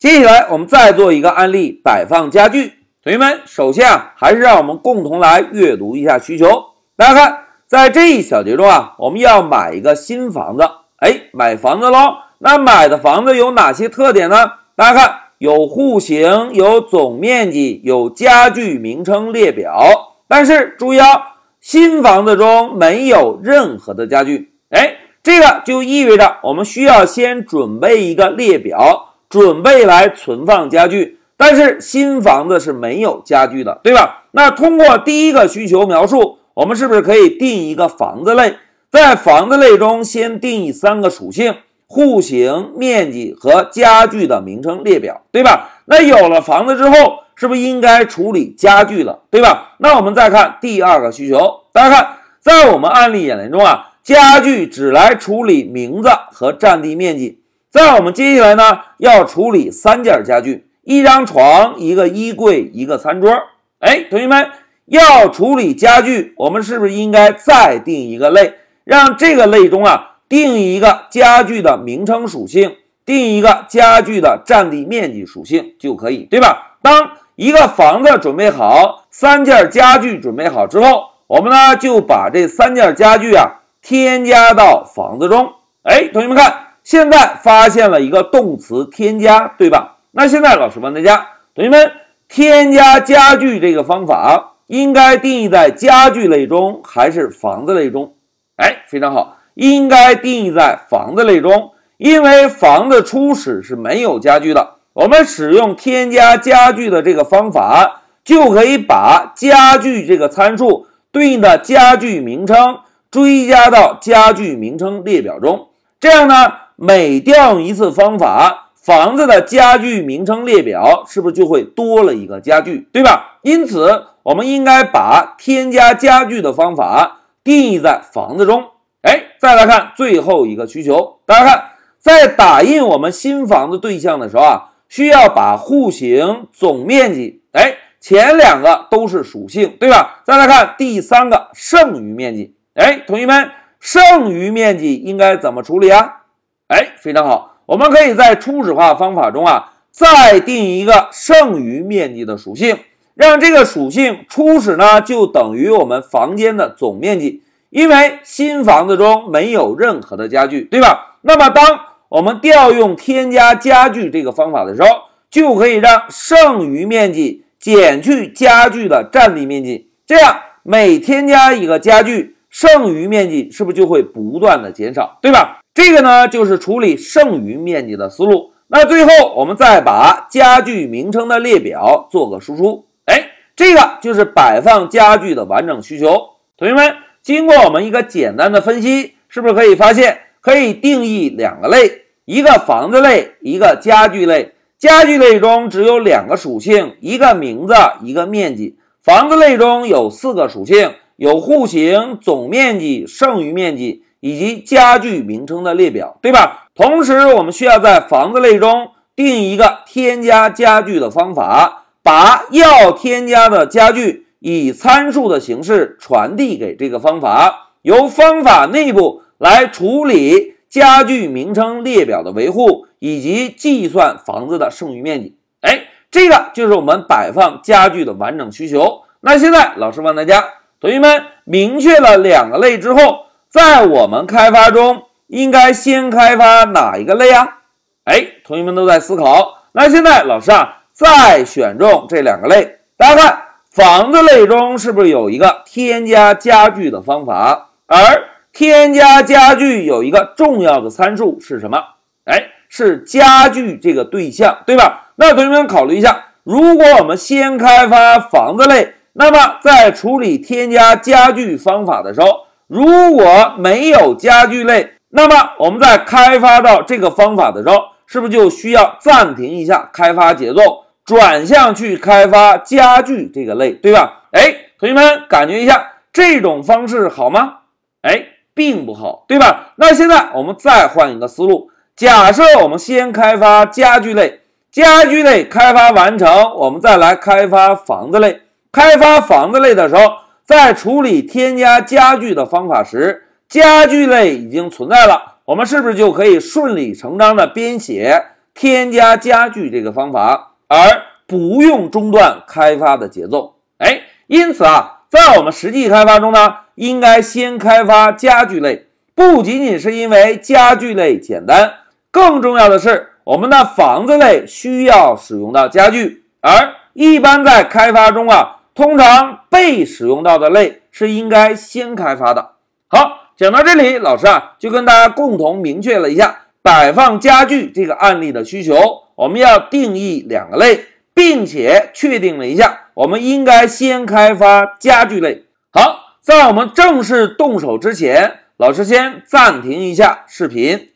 接下来我们再做一个案例，摆放家具。同学们，首先啊，还是让我们共同来阅读一下需求。大家看，在这一小节中啊，我们要买一个新房子，哎，买房子喽。那买的房子有哪些特点呢？大家看，有户型，有总面积，有家具名称列表。但是注意啊，新房子中没有任何的家具。哎，这个就意味着我们需要先准备一个列表。准备来存放家具，但是新房子是没有家具的，对吧？那通过第一个需求描述，我们是不是可以定一个房子类？在房子类中先定义三个属性：户型、面积和家具的名称列表，对吧？那有了房子之后，是不是应该处理家具了，对吧？那我们再看第二个需求，大家看，在我们案例演练中啊，家具只来处理名字和占地面积。在我们接下来呢，要处理三件家具：一张床、一个衣柜、一个餐桌。哎，同学们，要处理家具，我们是不是应该再定一个类，让这个类中啊定一个家具的名称属性，定一个家具的占地面积属性就可以，对吧？当一个房子准备好，三件家具准备好之后，我们呢就把这三件家具啊添加到房子中。哎，同学们看。现在发现了一个动词添加，对吧？那现在老师问大家，同学们，添加家具这个方法应该定义在家具类中还是房子类中？哎，非常好，应该定义在房子类中，因为房子初始是没有家具的。我们使用添加家具的这个方法，就可以把家具这个参数对应的家具名称追加到家具名称列表中，这样呢？每调用一次方法，房子的家具名称列表是不是就会多了一个家具，对吧？因此，我们应该把添加家具的方法定义在房子中。哎，再来看最后一个需求，大家看，在打印我们新房子对象的时候啊，需要把户型、总面积，哎，前两个都是属性，对吧？再来看第三个剩余面积，哎，同学们，剩余面积应该怎么处理啊？哎，非常好，我们可以在初始化方法中啊，再定一个剩余面积的属性，让这个属性初始呢就等于我们房间的总面积，因为新房子中没有任何的家具，对吧？那么当我们调用添加家具这个方法的时候，就可以让剩余面积减去家具的占地面积，这样每添加一个家具，剩余面积是不是就会不断的减少，对吧？这个呢，就是处理剩余面积的思路。那最后，我们再把家具名称的列表做个输出。哎，这个就是摆放家具的完整需求。同学们，经过我们一个简单的分析，是不是可以发现，可以定义两个类：一个房子类，一个家具类。家具类中只有两个属性，一个名字，一个面积。房子类中有四个属性，有户型、总面积、剩余面积。以及家具名称的列表，对吧？同时，我们需要在房子类中定一个添加家具的方法，把要添加的家具以参数的形式传递给这个方法，由方法内部来处理家具名称列表的维护以及计算房子的剩余面积。哎，这个就是我们摆放家具的完整需求。那现在老师问大家，同学们明确了两个类之后。在我们开发中，应该先开发哪一个类啊？哎，同学们都在思考。那现在老师啊，再选中这两个类。大家看，房子类中是不是有一个添加家具的方法？而添加家具有一个重要的参数是什么？哎，是家具这个对象，对吧？那同学们考虑一下，如果我们先开发房子类，那么在处理添加家具方法的时候，如果没有家具类，那么我们在开发到这个方法的时候，是不是就需要暂停一下开发节奏，转向去开发家具这个类，对吧？哎，同学们感觉一下这种方式好吗？哎，并不好，对吧？那现在我们再换一个思路，假设我们先开发家具类，家具类开发完成，我们再来开发房子类。开发房子类的时候。在处理添加家具的方法时，家具类已经存在了，我们是不是就可以顺理成章的编写添加家具这个方法，而不用中断开发的节奏。哎，因此啊，在我们实际开发中呢，应该先开发家具类，不仅仅是因为家具类简单，更重要的是我们的房子类需要使用到家具，而一般在开发中啊，通常被使用到的类是应该先开发的。好，讲到这里，老师啊就跟大家共同明确了一下摆放家具这个案例的需求，我们要定义两个类。并且确定了一下，我们应该先开发家具类。好，在我们正式动手之前，老师先暂停一下视频。